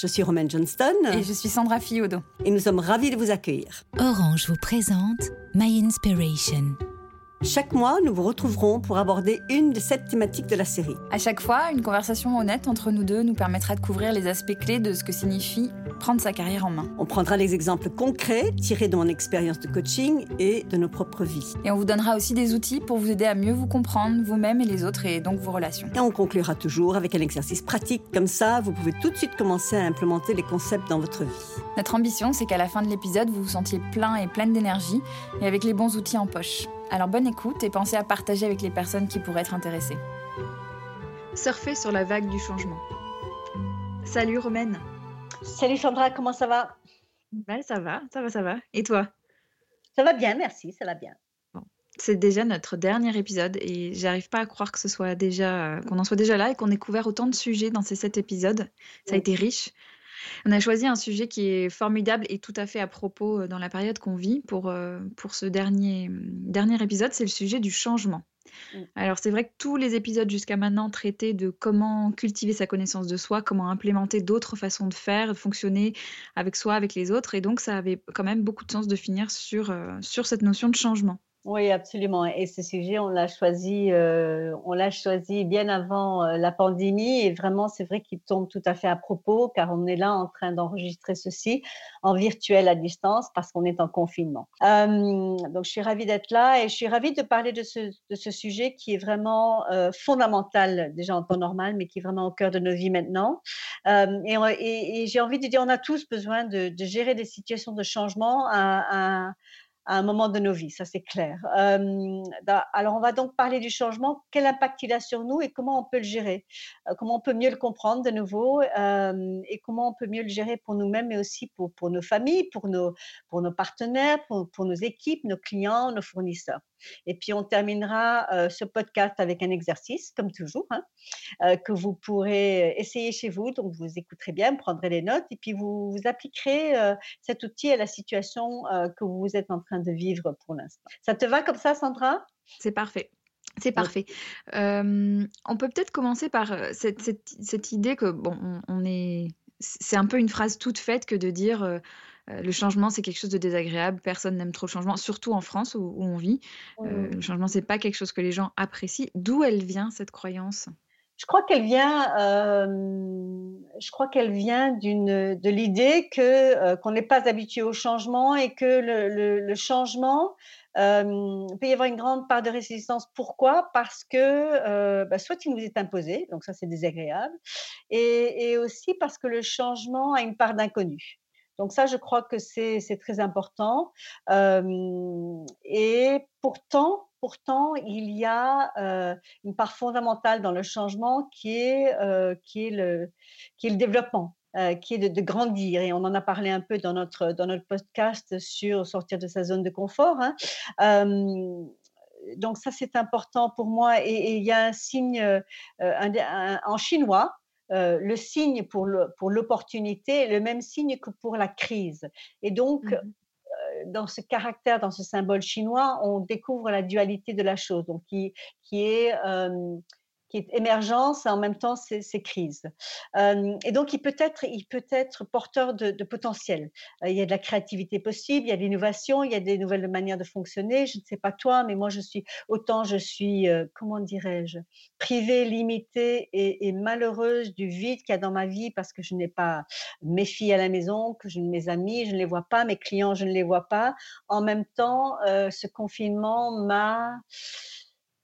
Je suis Romaine Johnston. Et je suis Sandra Fiodo. Et nous sommes ravis de vous accueillir. Orange vous présente My Inspiration. Chaque mois, nous vous retrouverons pour aborder une de sept thématiques de la série. À chaque fois, une conversation honnête entre nous deux nous permettra de couvrir les aspects clés de ce que signifie prendre sa carrière en main. On prendra les exemples concrets tirés de mon expérience de coaching et de nos propres vies. Et on vous donnera aussi des outils pour vous aider à mieux vous comprendre, vous-même et les autres, et donc vos relations. Et on conclura toujours avec un exercice pratique. Comme ça, vous pouvez tout de suite commencer à implémenter les concepts dans votre vie. Notre ambition, c'est qu'à la fin de l'épisode, vous vous sentiez plein et pleine d'énergie et avec les bons outils en poche. Alors bonne écoute et pensez à partager avec les personnes qui pourraient être intéressées. Surfer sur la vague du changement. Salut Romaine. Salut Sandra, comment ça va? Ouais, ça va, ça va, ça va. Et toi? Ça va bien, merci, ça va bien. C'est déjà notre dernier épisode et j'arrive pas à croire que ce soit déjà qu'on en soit déjà là et qu'on ait couvert autant de sujets dans ces sept épisodes. Ça a été riche. On a choisi un sujet qui est formidable et tout à fait à propos dans la période qu'on vit pour, pour ce dernier, dernier épisode, c'est le sujet du changement. Mmh. Alors c'est vrai que tous les épisodes jusqu'à maintenant traitaient de comment cultiver sa connaissance de soi, comment implémenter d'autres façons de faire, de fonctionner avec soi, avec les autres, et donc ça avait quand même beaucoup de sens de finir sur, sur cette notion de changement. Oui, absolument. Et ce sujet, on l'a choisi, euh, on l'a choisi bien avant euh, la pandémie. Et vraiment, c'est vrai qu'il tombe tout à fait à propos, car on est là en train d'enregistrer ceci en virtuel à distance parce qu'on est en confinement. Euh, donc, je suis ravie d'être là et je suis ravie de parler de ce, sujet qui est vraiment fondamental déjà en temps normal, mais qui est vraiment au cœur de nos vies maintenant. et, j'ai envie de dire, on a tous besoin de, gérer des situations de changement à un moment de nos vies, ça c'est clair. alors on va donc parler du changement, quel impact il a sur nous et comment on peut le gérer, euh, comment on peut mieux le comprendre de nouveau et comment on peut mieux le gérer pour nous-mêmes mais aussi pour, nos familles, pour nos, partenaires, pour nos équipes, nos clients, nos fournisseurs? Et puis on terminera euh, ce podcast avec un exercice, comme toujours, hein, euh, que vous pourrez essayer chez vous. Donc vous écouterez bien, prendrez les notes et puis vous, vous appliquerez cet outil à la situation que vous êtes en train de vivre pour l'instant. Ça te va comme ça, Sandra? C'est parfait. C'est parfait. on peut peut-être commencer par cette, cette, cette, idée que, bon, on, est. C'est un peu une phrase toute faite que de dire le changement, c'est quelque chose de désagréable. Personne n'aime trop le changement, surtout en France où, on vit. le changement, c'est pas quelque chose que les gens apprécient. D'où elle vient cette croyance? Je crois qu'elle vient, euh, je crois qu'elle vient d'une de l'idée que euh, qu'on n'est pas habitué au changement et que le, le, le changement euh, peut y avoir une grande part de résistance. Pourquoi? Parce que euh, bah, soit il nous est imposé, donc ça c'est désagréable, et, et, aussi parce que le changement a une part d'inconnu. Donc ça, je crois que c'est très important. Euh, et pourtant, pourtant, il y a euh, une part fondamentale dans le changement qui est, euh, qui est, le, développement. Qui est de, grandir et on en a parlé un peu dans notre dans notre podcast sur sortir de sa zone de confort. Hein. Donc ça c'est important pour moi et, il y a un signe en chinois. Le signe pour l'opportunité est le même signe que pour la crise. Et donc, mmh dans ce caractère, dans ce symbole chinois, on découvre la dualité de la chose, donc qui, qui est euh, qui est émergence en même temps c'est, crise. Euh, et donc il peut être, il peut être porteur de, potentiel. Euh, il y a de la créativité possible, il y a de l'innovation, il y a des nouvelles manières de fonctionner. Je ne sais pas toi, mais moi je suis autant je suis, euh, comment dirais-je, privée, limitée et, malheureuse du vide qu'il y a dans ma vie parce que je n'ai pas mes filles à la maison, que je, mes amis, je ne les vois pas, mes clients, je ne les vois pas. En même temps, ce confinement m'a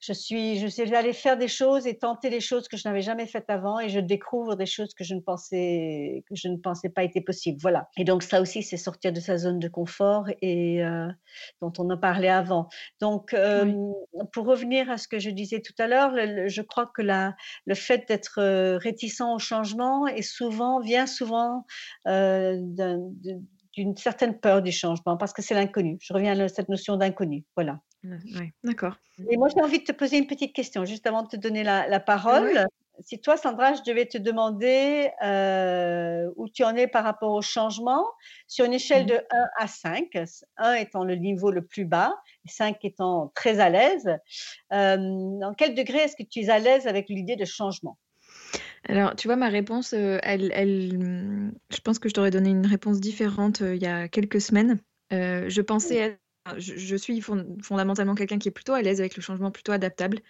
je suis, je suis allée faire des choses et tenter des choses que je n'avais jamais faites avant et je découvre des choses que je ne pensais, que je ne pensais pas étaient possibles. Voilà. Et donc, ça aussi, c'est sortir de sa zone de confort et euh, dont on a parlé avant. Donc, euh, pour revenir à ce que je disais tout à l'heure, je crois que la, le fait d'être euh, réticent au changement est souvent, vient souvent euh, d'une certaine peur du changement parce que c'est l'inconnu. Je reviens à cette notion d'inconnu. Voilà. Oui, d'accord. Et moi, j'ai envie de te poser une petite question, juste avant de te donner la, la parole. Si toi, Sandra, je devais te demander euh, où tu en es par rapport au changement, sur une échelle mmh. de 1 à 5, 1 étant le niveau le plus bas, et 5 étant très à l'aise, euh, dans quel degré est-ce que tu es à l'aise avec l'idée de changement? Alors, tu vois, ma réponse, euh, elle, elle, je pense que je t'aurais donné une réponse différente euh, il y a quelques semaines. Je pensais être- je, je suis fond- fondamentalement quelqu'un qui est plutôt à l'aise avec le changement, plutôt adaptable.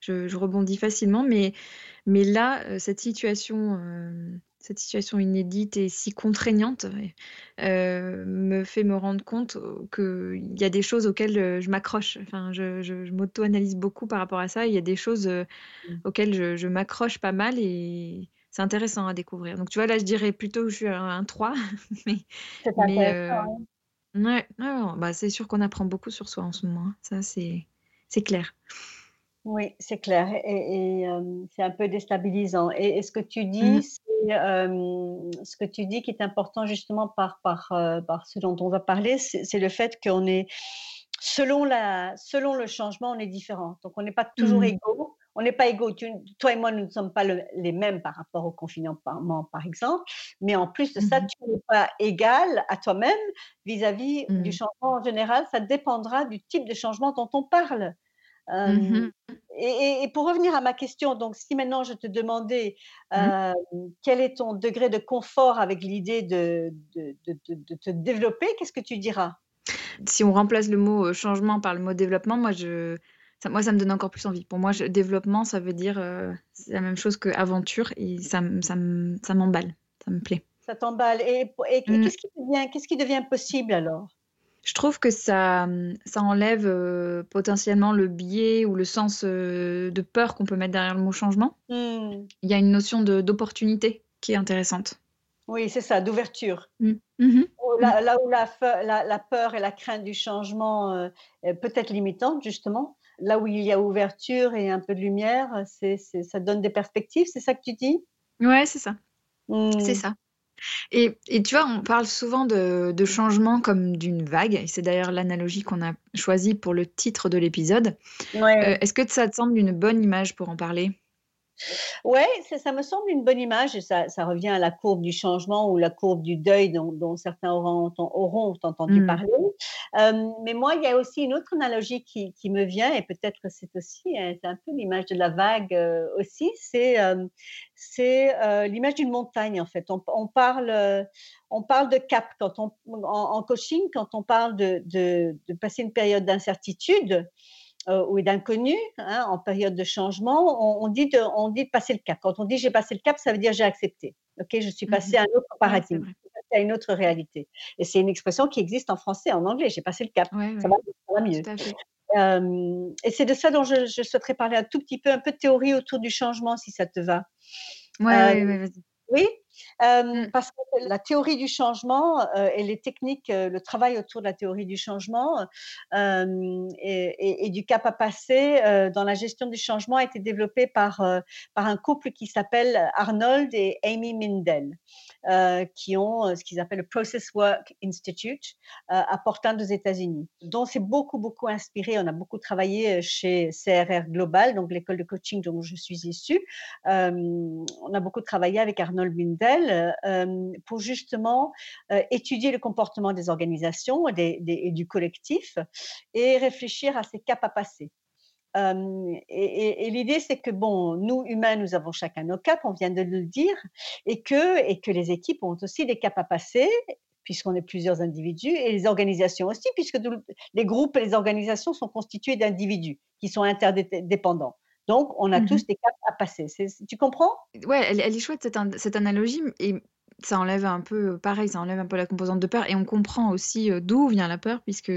Je, je rebondis facilement, mais, mais là, euh, cette situation, euh, cette situation inédite et si contraignante euh, me fait me rendre compte qu'il y a des choses auxquelles je m'accroche. Enfin, je, je, je m'auto-analyse beaucoup par rapport à ça. Il y a des choses euh, Mm. auxquelles je, je m'accroche pas mal et c'est intéressant à découvrir. Donc, tu vois, là, je dirais plutôt que je suis un, un 3, mais, C'est mais euh, ouais, ouais, ouais, bah, c'est sûr qu'on apprend beaucoup sur soi en ce moment. hein. Ça, c'est, c'est clair. Oui, c'est clair et et hem, c'est un peu déstabilisant et et ce que tu Mhm. dis, c'est, hem, ce que tu dis qui est important justement par par, heu, par ce dont on va parler, c'est c'est le fait qu'on est selon la selon le changement, on est différent. Donc on n'est pas toujours Mhm. égaux. On n'est pas égaux. Tu toi et moi, nous ne sommes pas le les mêmes par rapport au confinement, par exemple, mais en plus de ça, Mhm. tu n'es pas égal à toi-même vis-à-vis du Mhm. changement en général. Ça dépendra du type de changement dont on parle. Hem, Mhm. et et et pour revenir à ma question, donc si maintenant je te demandais, hem, quel est ton degré de confort avec l'idée de de de de de te développer, qu'est-ce que tu diras? Si on remplace le mot euh, changement par le mot développement, moi, je, ça, moi, ça me donne encore plus envie. Pour moi, je- développement, ça veut dire euh, c'est la même chose que aventure et ça, ça, ça m'emballe, ça me plaît. Ça t'emballe et pour et et Mm. qu'est-ce qui devient qu'est-ce qui devient possible alors? Je trouve que ça, ça enlève euh, potentiellement le biais ou le sens euh, de peur qu'on peut mettre derrière le mot changement. Mmh. Il y a une notion de d'opportunité qui est intéressante. Oui, c'est ça, d'ouverture. Mm. Mhm. Où là là où la la la peur et la crainte du changement, heu, est peut-être limitante justement, là où il y a ouverture et un peu de lumière, c'est c'est ça donne des perspectives, c'est ça que tu dis? Ouais, c'est ça. C'est Mmh. ça. Et, et tu vois, on parle souvent de, de changement comme d'une vague, et c'est d'ailleurs l'analogie qu'on a choisie pour le titre de l'épisode. Ouais. Euh, Est-ce que ça te semble une bonne image pour en parler? Ouais, ça me semble une bonne image et ça ça revient à la courbe du changement ou la courbe du deuil dont dont certains auront enten auront entendu Mm. parler. Mais moi, il y a aussi une autre analogie qui qui me vient et peut-être que c'est aussi, c'est un peu l'image de la vague, heu, aussi, c'est, heu, l'image d'une montagne, en fait. On on parle, on parle de cap quand on en en coaching, quand on parle de de de passer une période d'incertitude, heu, ou d'inconnu, hein, en période de changement, on on dit de on dit de passer le cap. Quand on dit: «J'ai passé le cap», ça veut dire: «J'ai accepté». OK? Je suis Mhm. passé à un autre paradigme, à une autre réalité et c'est une expression qui existe en français, en anglais: «J'ai passé le cap». Ça va ça va mieux. et c'est de ça dont je je souhaiterais parler un tout petit peu, un peu de théorie autour du changement si ça te va. Ouais, ouais, vas-y. oui, hem, Mm. parce que la théorie du changement, heu, et les techniques, heu, le travail autour de la théorie du changement, et et et du cap à passer, dans la gestion du changement a été développé par, par un couple qui s'appelle Arnold et Amy Mindell, heu, qui ont, ce qu'ils appellent le Process Work Institute, à Portland aux États-Unis, dont c'est beaucoup, beaucoup inspiré. On a beaucoup travaillé, chez CRR Global, donc l'école de coaching dont je suis issue. On a beaucoup travaillé avec Arnold Mindell, heu, hem, pour justement, heu, étudier le comportement des organisations et du collectif et réfléchir à ces caps à passer. Hem, et l'idée, c'est que bon, nous humains, nous avons chacun nos caps, on vient de le dire, et que et que les équipes ont aussi des caps à passer, puisqu'on est plusieurs individus, et les organisations aussi, puisque les groupes et les organisations sont constitués d'individus qui sont interdépendants. Donc, on a tous des caps à passer. Tu comprends? Ouais, elle, elle est chouette cette, an- cette analogie et ça enlève un peu, pareil, ça enlève un peu la composante de peur et on comprend aussi euh, d'où vient la peur puisque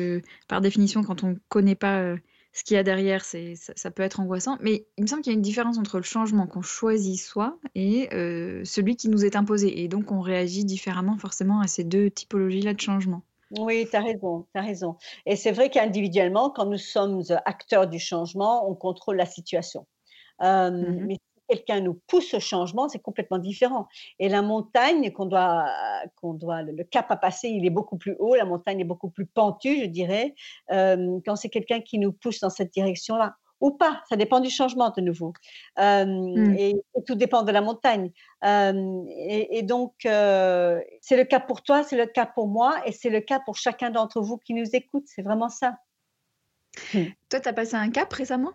par définition, quand on ne connaît pas euh, ce qu'il y a derrière, c'est, ça, ça peut être angoissant. Mais il me semble qu'il y a une différence entre le changement qu'on choisit soi et euh, celui qui nous est imposé. Et donc, on réagit différemment forcément à ces deux typologies-là de changement. Oui, tu as raison, tu as raison. Et c'est vrai qu'individuellement, quand nous sommes, heu, acteurs du changement, on contrôle la situation. Hem, Mhm. mais si quelqu'un nous pousse au changement, c'est complètement différent. Et la montagne qu'on doit qu'on doit le cap à passer, il est beaucoup plus haut, la montagne est beaucoup plus pentue, je dirais, quand c'est quelqu'un qui nous pousse dans cette direction-là. Ou pas, ça dépend du changement de nouveau. Hem, Mm. et et tout dépend de la montagne. Hem, et et donc, heu, c'est le cas pour toi, c'est le cas pour moi et c'est le cas pour chacun d'entre vous qui nous écoute, c'est vraiment ça. Mmh. Toi, tu as passé un cap récemment?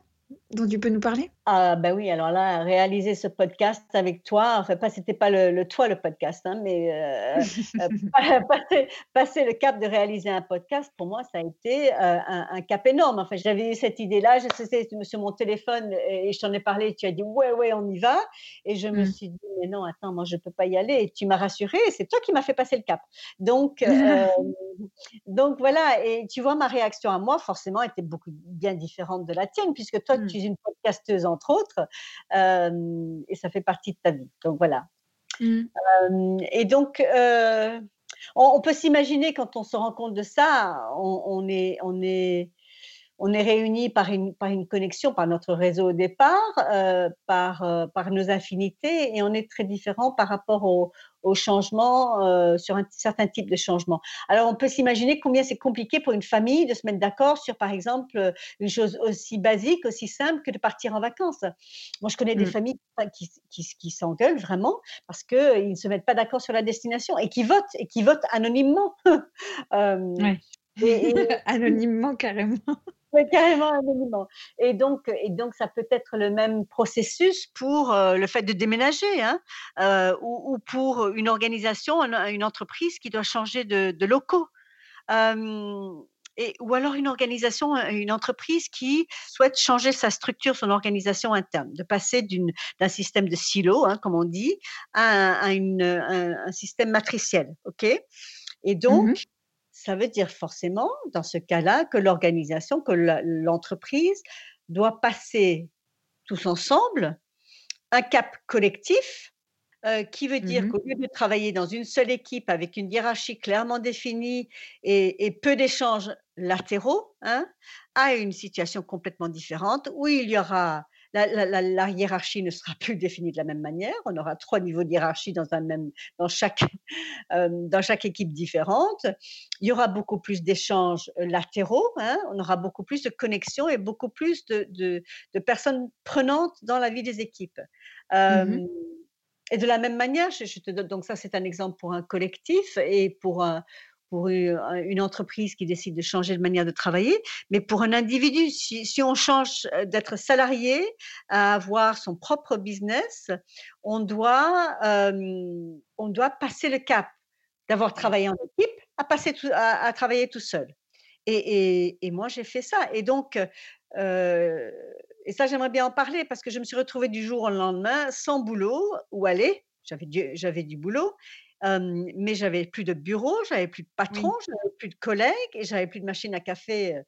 Dont tu peux nous parler? Ah ben oui, alors là, réaliser ce podcast avec toi, enfin pas c'était pas le, toi le podcast, hein, mais euh, euh, passer, le cap de réaliser un podcast, pour moi, ça a été euh, un, cap énorme. Enfin, j'avais eu cette idée-là, je sais sur mon téléphone et je t'en ai parlé, tu as dit ouais ouais on y va, et je me mmh. suis dit mais non attends moi je peux pas y aller, et tu m'as rassurée, c'est toi qui m'as fait passer le cap. Donc donc voilà, et tu vois ma réaction à moi forcément était beaucoup bien différente de la tienne puisque toi mmh. tu une podcasteuse entre autres, et ça fait partie de ta vie. Donc voilà. Mmh. et donc, on, peut s'imaginer quand on se rend compte de ça, on, est, on est, on est réunis par une, par une connexion, par notre réseau au départ, par, par nos affinités, et on est très différents par rapport au, au changement, euh, sur un certain type de changement. Alors, on peut s'imaginer combien c'est compliqué pour une famille de se mettre d'accord sur, par exemple, une chose aussi basique, aussi simple que de partir en vacances. Moi, je connais des mmh. familles qui, qui, qui s'engueulent vraiment parce qu'ils ne se mettent pas d'accord sur la destination et qui votent, et qui votent anonymement. euh, anonymement, carrément. Carrément anonymement. Et donc, et donc, ça peut être le même processus pour euh, le fait de déménager, hein, euh, ou, ou, pour une organisation, une, entreprise qui doit changer de, locaux. Euh, et, ou alors une organisation, une entreprise qui souhaite changer sa structure, son organisation interne, de passer d'un système de silo, hein, comme on dit, à, un, un, système matriciel. ok? Et donc, mmh ça veut dire forcément, dans ce cas-là, que l'organisation, que l'entreprise doit passer tous ensemble un cap collectif euh, qui veut dire mmh qu'au lieu de travailler dans une seule équipe avec une hiérarchie clairement définie et, et peu d'échanges latéraux, hein, à une situation complètement différente où il y aura la, hiérarchie ne sera plus définie de la même manière. On aura trois niveaux de hiérarchie dans, un même, dans, chaque, euh, dans chaque équipe différente. Il y aura beaucoup plus d'échanges euh, latéraux. Hein. On aura beaucoup plus de connexions et beaucoup plus de, de, personnes prenantes dans la vie des équipes. Mmh euh, et de la même manière, je, je te donne, donc ça c'est un exemple pour un collectif et pour un, pour une entreprise qui décide de changer de manière de travailler, mais pour un individu, si, on change euh, d'être salarié à avoir son propre business, on doit, on doit passer le cap d'avoir travaillé en équipe à passer à, travailler tout seul. Et, et, moi, j'ai fait ça. Et donc, euh, et ça, j'aimerais bien en parler parce que je me suis retrouvée du jour au lendemain sans boulot où aller. J'avais du, j'avais du boulot mais j'avais plus de bureau, j'avais plus de patron, j'avais plus de collègues et j'avais plus de machine à café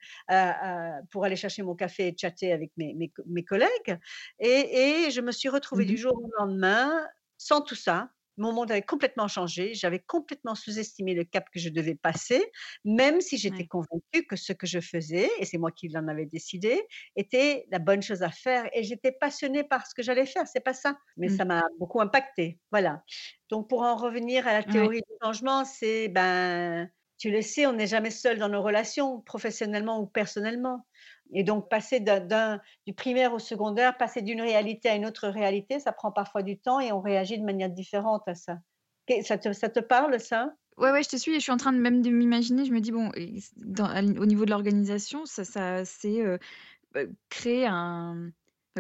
pour aller chercher mon café et chatter avec mes, mes, collègues. Et, et, je me suis retrouvée du mmh jour au lendemain sans tout ça, mon monde avait complètement changé. J'avais complètement sous-estimé le cap que je devais passer, même si j'étais convaincue que ce que je faisais, et c'est moi qui l'en avais décidé, était la bonne chose à faire. Et j'étais passionnée par ce que j'allais faire. C'est pas ça, mais mmh. ça m'a beaucoup impacté. Voilà. Donc pour en revenir à la théorie du changement, c'est ben tu le sais, on n'est jamais seul dans nos relations, professionnellement ou personnellement. Et donc, passer du primaire au secondaire, passer d'une réalité à une autre réalité, ça prend parfois du temps et on réagit de manière différente à ça. Ça te, ça te parle, ça? Ouais, ouais, je te suis. Je suis en train de même de m'imaginer. Je me dis, bon, au niveau de l'organisation, ça, c'est euh, bah, créer un.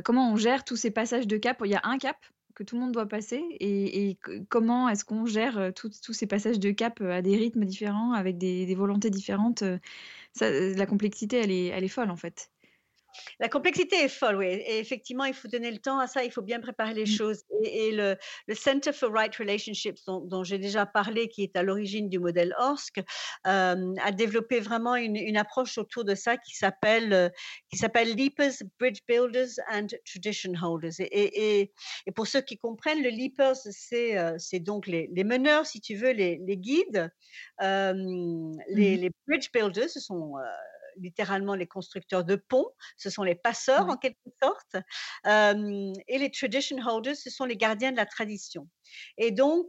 comment on gère tous ces passages de cap? Il y a un cap que tout le monde doit passer et, comment est-ce qu'on gère tous ces passages de cap à des rythmes différents, avec des volontés différentes la complexité, elle est, elle est folle en fait. La complexité est folle, oui. Et effectivement, il faut donner le temps à ça, il faut bien préparer les mmh. choses. Et, le, le, Center for Right Relationships, dont, j'ai déjà parlé, qui est à l'origine du modèle ORSC, euh, a développé vraiment une, une, approche autour de ça qui s'appelle euh, qui s'appelle Leapers, Bridge Builders and Tradition Holders. Et, et, et, pour ceux qui comprennent, le Leapers, c'est euh, donc les, les, meneurs, si tu veux, les, les guides. Les, mmh. les, Bridge Builders, ce sont littéralement les constructeurs de ponts, ce sont les passeurs en quelque sorte, et les tradition holders, ce sont les gardiens de la tradition. Et donc,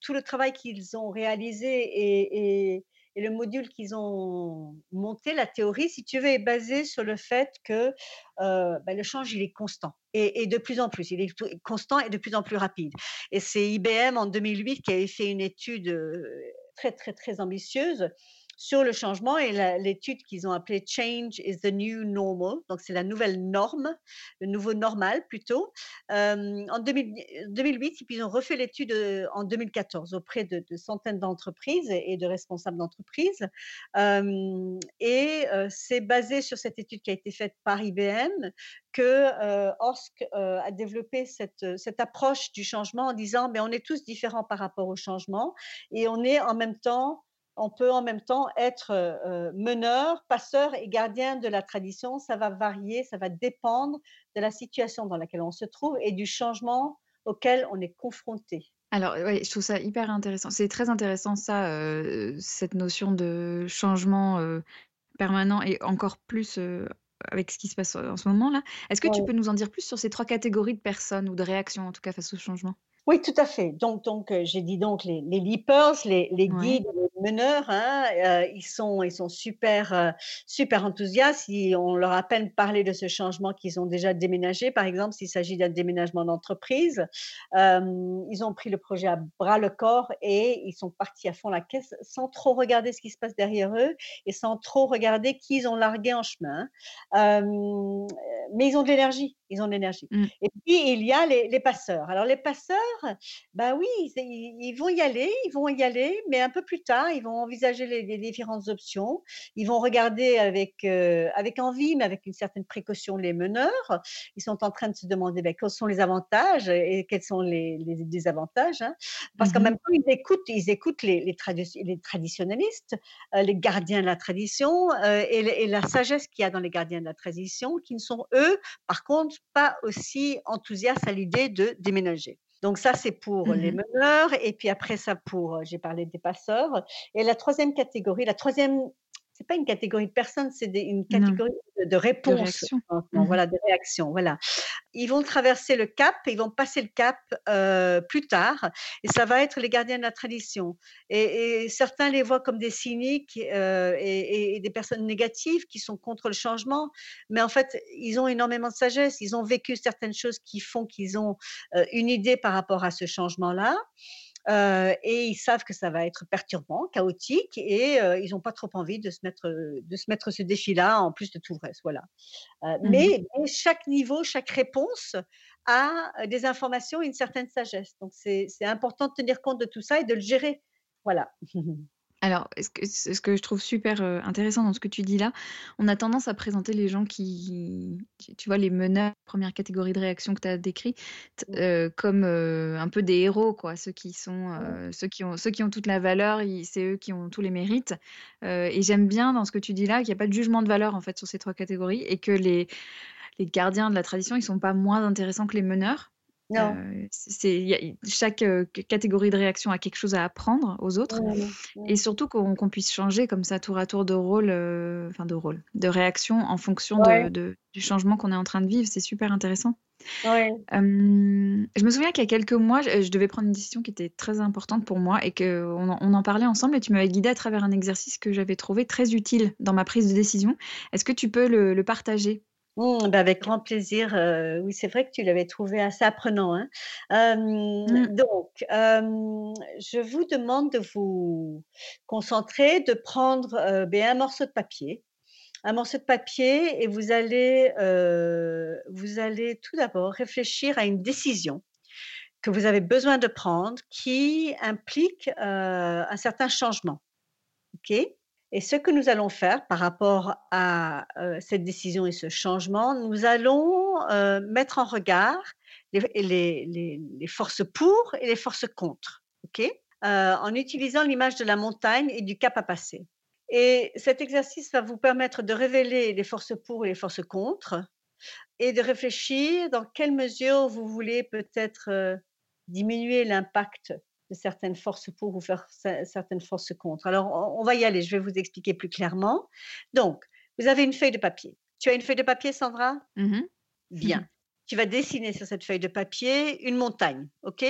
tout le travail qu'ils ont réalisé et, le module qu'ils ont monté, la théorie, si tu veux, est basée sur le fait que bah, le change, il est constant. Et, de plus en plus, il est constant et de plus en plus rapide. Et c'est IBM en 2008 qui avait fait une étude très, très, très ambitieuse sur le changement et l'étude qu'ils ont appelée Change is the New Normal. Donc, c'est la nouvelle norme, le nouveau normal plutôt. en 2008, puis ils ont refait l'étude en 2014 auprès de, centaines d'entreprises et, de responsables d'entreprises. et c'est basé sur cette étude qui a été faite par IBM que OSC a développé cette, cette approche du changement en disant mais on est tous différents par rapport au changement et on est en même temps on peut en même temps être meneur, passeur et gardien de la tradition. Ça va varier, ça va dépendre de la situation dans laquelle on se trouve et du changement auquel on est confronté. Alors, oui, je trouve ça hyper intéressant. C'est très intéressant, ça, cette notion de changement permanent et encore plus avec ce qui se passe en ce moment-là. Est-ce que tu peux nous en dire plus sur ces trois catégories de personnes ou de réactions, en tout cas, face au changement? Oui, tout à fait. Donc, donc euh, j'ai dit donc les, les leapers, les, les guides, les meneurs, hein, euh, ils sont, ils sont super, euh, super enthousiastes. Ils, on leur a à peine parlé de ce changement qu'ils ont déjà déménagé. Par exemple, s'il s'agit d'un déménagement d'entreprise, ils ont pris le projet à bras le corps et ils sont partis à fond la caisse sans trop regarder ce qui se passe derrière eux et sans trop regarder qui ils ont largué en chemin. mais ils ont de l'énergie. Ils ont de l'énergie. Mmh. Et puis, il y a les, les passeurs. Alors, les passeurs, ben oui, ils, vont y aller, ils vont y aller, mais un peu plus tard, ils vont envisager les, différentes options. Ils vont regarder avec, euh, avec envie, mais avec une certaine précaution, les meneurs. Ils sont en train de se demander ben, quels sont les avantages et quels sont les, désavantages. Hein. Parce qu'en mmh même temps, ils écoutent, ils écoutent les, les, les traditionnalistes, euh, les gardiens de la tradition euh, et, et, la sagesse qu'il y a dans les gardiens de la tradition, qui ne sont, eux, par contre, pas aussi enthousiastes à l'idée de déménager. Donc ça, c'est pour les mmh meneurs, et puis après ça, pour, j'ai parlé des passeurs. Et la troisième catégorie, la troisième c'est pas une catégorie de personnes, c'est une catégorie de, réponses. Mmh voilà, de réactions. Voilà. Ils vont traverser le cap, ils vont passer le cap euh, plus tard, et ça va être les gardiens de la tradition. Et, certains les voient comme des cyniques euh, et, des personnes négatives qui sont contre le changement, mais en fait, ils ont énormément de sagesse. Ils ont vécu certaines choses qui font qu'ils ont euh, une idée par rapport à ce changement-là. Euh, et ils savent que ça va être perturbant, chaotique, et euh, ils n'ont pas trop envie de se mettre, de se mettre ce défi-là en plus de tout le reste. Voilà. Euh, mmh mais, chaque niveau, chaque réponse a des informations et une certaine sagesse. Donc c'est important de tenir compte de tout ça et de le gérer. Voilà. Alors, ce que, ce que je trouve super intéressant dans ce que tu dis là, on a tendance à présenter les gens qui, tu vois, les meneurs, première catégorie de réaction que tu as décrit, comme un peu des héros, quoi. Ceux qui sont, ceux qui ont, ceux qui ont toute la valeur, c'est eux qui ont tous les mérites. et j'aime bien dans ce que tu dis là qu'il n'y a pas de jugement de valeur en fait sur ces trois catégories et que les, les gardiens de la tradition, ils sont pas moins intéressants que les meneurs. Non. c'est, chaque catégorie de réaction a quelque chose à apprendre aux autres. Et surtout qu'on, puisse changer comme ça tour à tour de rôle, enfin de rôle, de réaction en fonction de, du changement qu'on est en train de vivre. C'est super intéressant. je me souviens qu'il y a quelques mois, je, devais prendre une décision qui était très importante pour moi et qu'on en, on en parlait ensemble et tu m'avais guidé à travers un exercice que j'avais trouvé très utile dans ma prise de décision. Est-ce que tu peux le partager? Mmh, bah, avec grand plaisir. oui, c'est vrai que tu l'avais trouvé assez apprenant. Hein. Mmh. donc, je vous demande de vous concentrer, de prendre ben, un morceau de papier. Un morceau de papier et vous allez, vous allez tout d'abord réfléchir à une décision que vous avez besoin de prendre qui implique un certain changement. OK? Et ce que nous allons faire par rapport à cette décision et ce changement, nous allons mettre en regard les, forces pour et les forces contre, ok? En utilisant l'image de la montagne et du cap à passer. Et cet exercice va vous permettre de révéler les forces pour et les forces contre et de réfléchir dans quelle mesure vous voulez peut-être diminuer l'impact de certaines forces pour ou faire certaines forces contre. Alors, on va y aller, je vais vous expliquer plus clairement. Donc, vous avez une feuille de papier. Tu as une feuille de papier, Sandra? Mmh Bien. Tu vas dessiner sur cette feuille de papier une montagne, OK?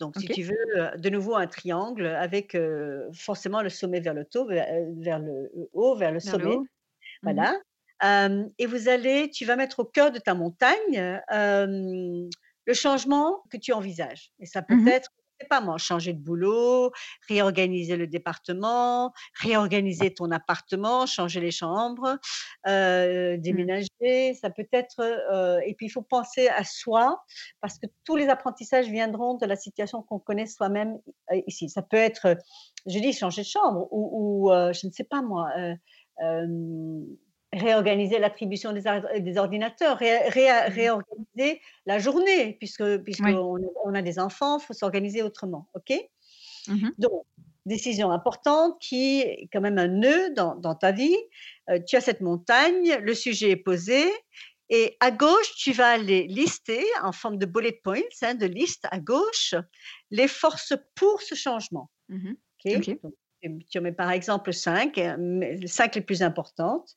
Donc, si tu veux, euh, de nouveau un triangle avec euh, forcément le sommet vers le, haut, vers, le haut, vers le sommet. Mmh voilà. et vous allez, tu vas mettre au cœur de ta montagne le changement que tu envisages. Et ça peut mmh être sais pas moi, changer de boulot, réorganiser le département, réorganiser ton appartement, changer les chambres, euh, déménager, ça peut être. euh, et puis il faut penser à soi, parce que tous les apprentissages viendront de la situation qu'on connaît soi-même euh, ici. Ça peut être, je dis, changer de chambre ou, ou, euh, je ne sais pas moi. Réorganiser l'attribution des, ordinateurs, ré- ré- réorganiser la journée, puisque puisqu'on on a des enfants, il faut s'organiser autrement. OK? Mhm. Donc, décision importante qui est quand même un nœud dans, dans ta vie. Euh, tu as cette montagne, le sujet est posé. Et à gauche, tu vas aller lister en forme de bullet points, hein, de liste à gauche, les forces pour ce changement. Donc, tu- en mets par exemple 5, les 5 les plus importantes.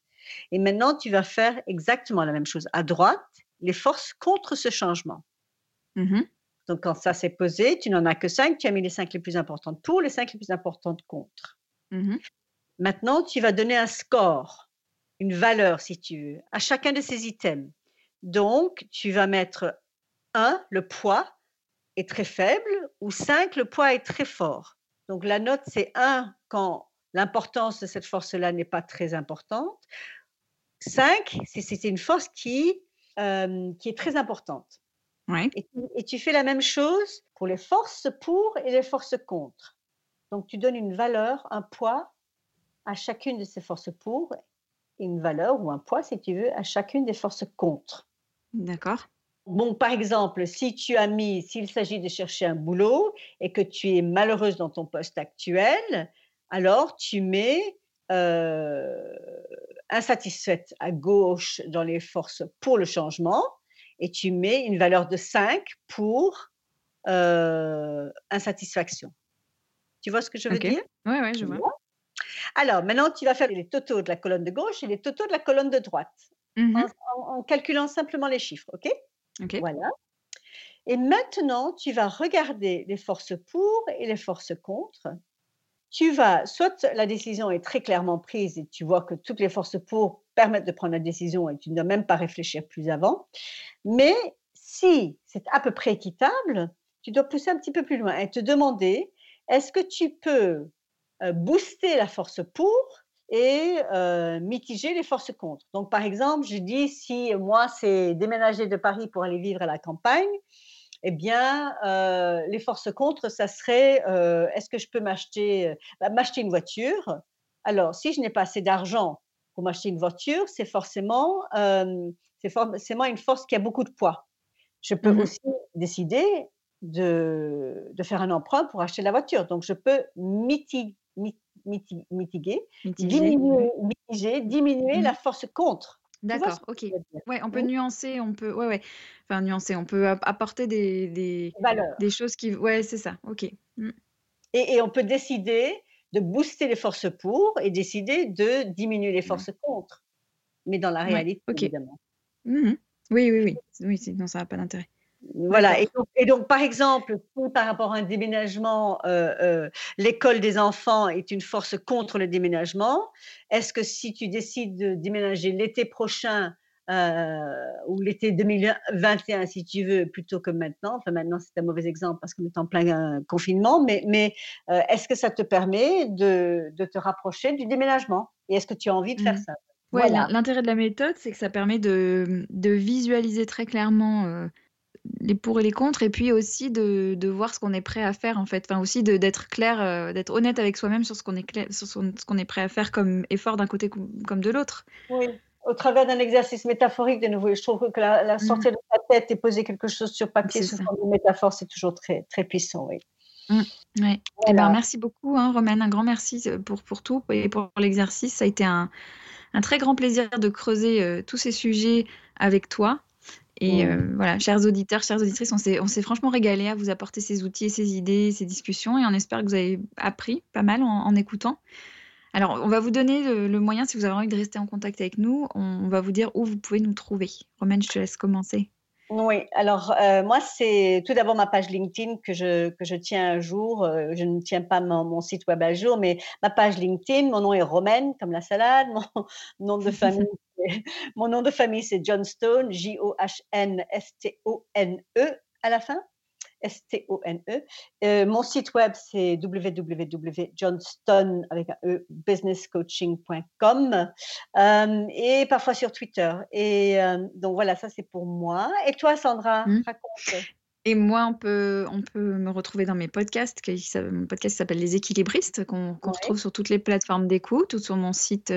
Et maintenant, tu vas faire exactement la même chose. À droite, les forces contre ce changement. Mhm. Donc, quand ça s'est posé, tu n'en as que 5, tu as mis les 5 les plus importantes pour, les 5 les plus importantes contre. Mhm. Maintenant, tu vas donner un score, une valeur, si tu veux, à chacun de ces items. Donc, tu vas mettre 1, le poids est très faible, ou 5, le poids est très fort. Donc, la note, c'est 1 quand l'importance de cette force-là n'est pas très importante. 5, c'est une force qui, euh, qui est très importante. Ouais. Et tu, et tu fais la même chose pour les forces pour et les forces contre. Donc, tu donnes une valeur, un poids à chacune de ces forces pour et une valeur ou un poids, si tu veux, à chacune des forces contre. D'accord. Bon, par exemple, si tu as mis, s'il s'agit de chercher un boulot et que tu es malheureuse dans ton poste actuel, alors tu mets euh, insatisfaite à gauche dans les forces pour le changement et tu mets une valeur de 5 pour euh, insatisfaction. Tu vois ce que je veux dire? Ouais, ouais, je vois. Alors, maintenant, tu vas faire les totaux de la colonne de gauche et les totaux de la colonne de droite Mhm. en, en- en calculant simplement les chiffres, OK? Ok. Voilà. Et maintenant, tu vas regarder les forces pour et les forces contre. Tu vas, soit la décision est très clairement prise et tu vois que toutes les forces pour permettent de prendre la décision et tu ne dois même pas réfléchir plus avant. Mais si c'est à peu près équitable, tu dois pousser un petit peu plus loin et te demander est-ce que tu peux euh, booster la force pour et euh, mitiger les forces contre? Donc, par exemple, je dis si moi, c'est déménager de Paris pour aller vivre à la campagne, eh bien, euh, les forces contre, ça serait euh, est-ce que je peux m'acheter euh, bah, m'acheter une voiture? Alors, si je n'ai pas assez d'argent pour m'acheter une voiture, c'est forcément, euh, c'est forcément une force qui a beaucoup de poids. Je peux Mhm. aussi décider de, de faire un emprunt pour acheter la voiture. Donc, je peux miti- mi- miti- mitiguer, Mitigé. diminuer, mitiger, diminuer Mhm. la force contre. D'accord, ok. Ouais, on peut nuancer, on peut, ouais, ouais. Enfin, nuancer, on peut ap- apporter des, des, choses qui, ouais, c'est ça, ok. Mm. Et, et on peut décider de booster les forces pour et décider de diminuer les forces contre. Mais dans la Ouais, réalité, évidemment. Mhm. Oui, oui, oui. Oui, sinon ça n'a pas d'intérêt. Voilà. Et donc, et donc, par exemple, par rapport à un déménagement, euh, euh, l'école des enfants est une force contre le déménagement, est-ce que si tu décides de déménager l'été prochain euh, ou l'été 2021, si tu veux, plutôt que maintenant, enfin maintenant c'est un mauvais exemple parce qu'on est en plein confinement, mais, mais est-ce que ça te permet de, de te rapprocher du déménagement? Et est-ce que tu as envie de faire Mhm. ça? Ouais, Voilà. l'intérêt de la méthode, c'est que ça permet de, de visualiser très clairement les pour et les contre, et puis aussi de, de voir ce qu'on est prêt à faire, en fait. Enfin, aussi d'être clair, euh, d'être honnête avec soi-même sur ce qu'on est, clair- sur ce ce qu'on est prêt à faire comme effort d'un côté com- comme de l'autre. Oui, au travers d'un exercice métaphorique de nouveau. Je trouve que la, la Mhm. sortir de sa tête et poser quelque chose sur papier C'est sous forme de métaphore, c'est toujours très, très puissant, oui. Ouais. Eh ben, Voilà. merci beaucoup, hein, Romaine. Un grand merci euh, pour, pour tout et pour l'exercice. Ça a été un, un très grand plaisir de creuser euh, tous ces sujets avec toi. Et Mm. euh, voilà, chers auditeurs, chères auditrices, on s'est, franchement régalé à vous apporter ces outils et ces idées, ces discussions. Et on espère que vous avez appris pas mal en, en écoutant. Alors, on va vous donner le, le moyen, si vous avez envie de rester en contact avec nous, on va vous dire où vous pouvez nous trouver. Romaine, je te laisse commencer. Oui, alors euh, moi, c'est tout d'abord ma page LinkedIn que je, que je tiens à jour. Euh, je ne tiens pas mon, mon site web à jour, mais ma page LinkedIn, mon nom est Romaine, comme la salade. Mon nom de famille, mon nom de famille, c'est John Stone, J-O-H-N-S-T-O-N-E E à la fin. S-T-O-N-E. Euh, mon site web, c'est www.johnston avec un e, businesscoaching.com euh, et parfois sur Twitter. Et euh, donc voilà, ça c'est pour moi. Et toi, Sandra, mmh. raconte. Et moi, on peut, on peut me retrouver dans mes podcasts. mon podcast s'appelle Les Équilibristes, qu'on retrouve sur toutes les plateformes d'écoute ou sur mon site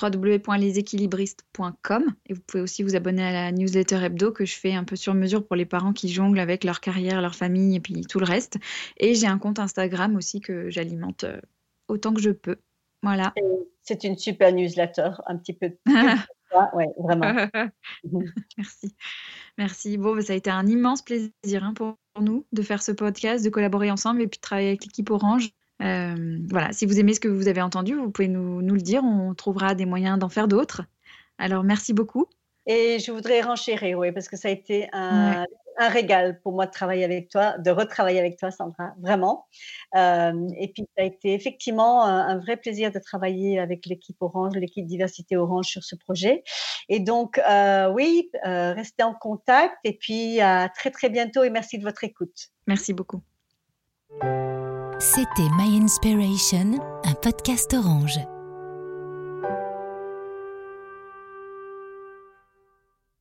www.leséquilibristes.com et vous pouvez aussi vous abonner à la newsletter hebdo que je fais un peu sur mesure pour les parents qui jonglent avec leur carrière, leur famille et puis tout le reste. Et j'ai un compte Instagram aussi que j'alimente euh, autant que je peux. Voilà. C'est une super newsletter, un petit peu. ouais, vraiment. Merci. Merci. Bon, bah, ça a été un immense plaisir hein, pour nous de faire ce podcast, de collaborer ensemble et puis de travailler avec l'équipe Orange. Euh, voilà, si vous aimez ce que vous avez entendu, vous pouvez nous, le dire, on trouvera des moyens d'en faire d'autres. Alors, merci beaucoup. Et je voudrais renchérir, oui, parce que ça a été un, régal pour moi de travailler avec toi, de retravailler avec toi, Sandra, vraiment. Euh, et puis, ça a été effectivement un, vrai plaisir de travailler avec l'équipe Orange, l'équipe Diversité Orange sur ce projet. Et donc, euh, oui, restez en contact et puis à très, très bientôt et merci de votre écoute. Merci beaucoup. C'était My Inspiration, un podcast orange.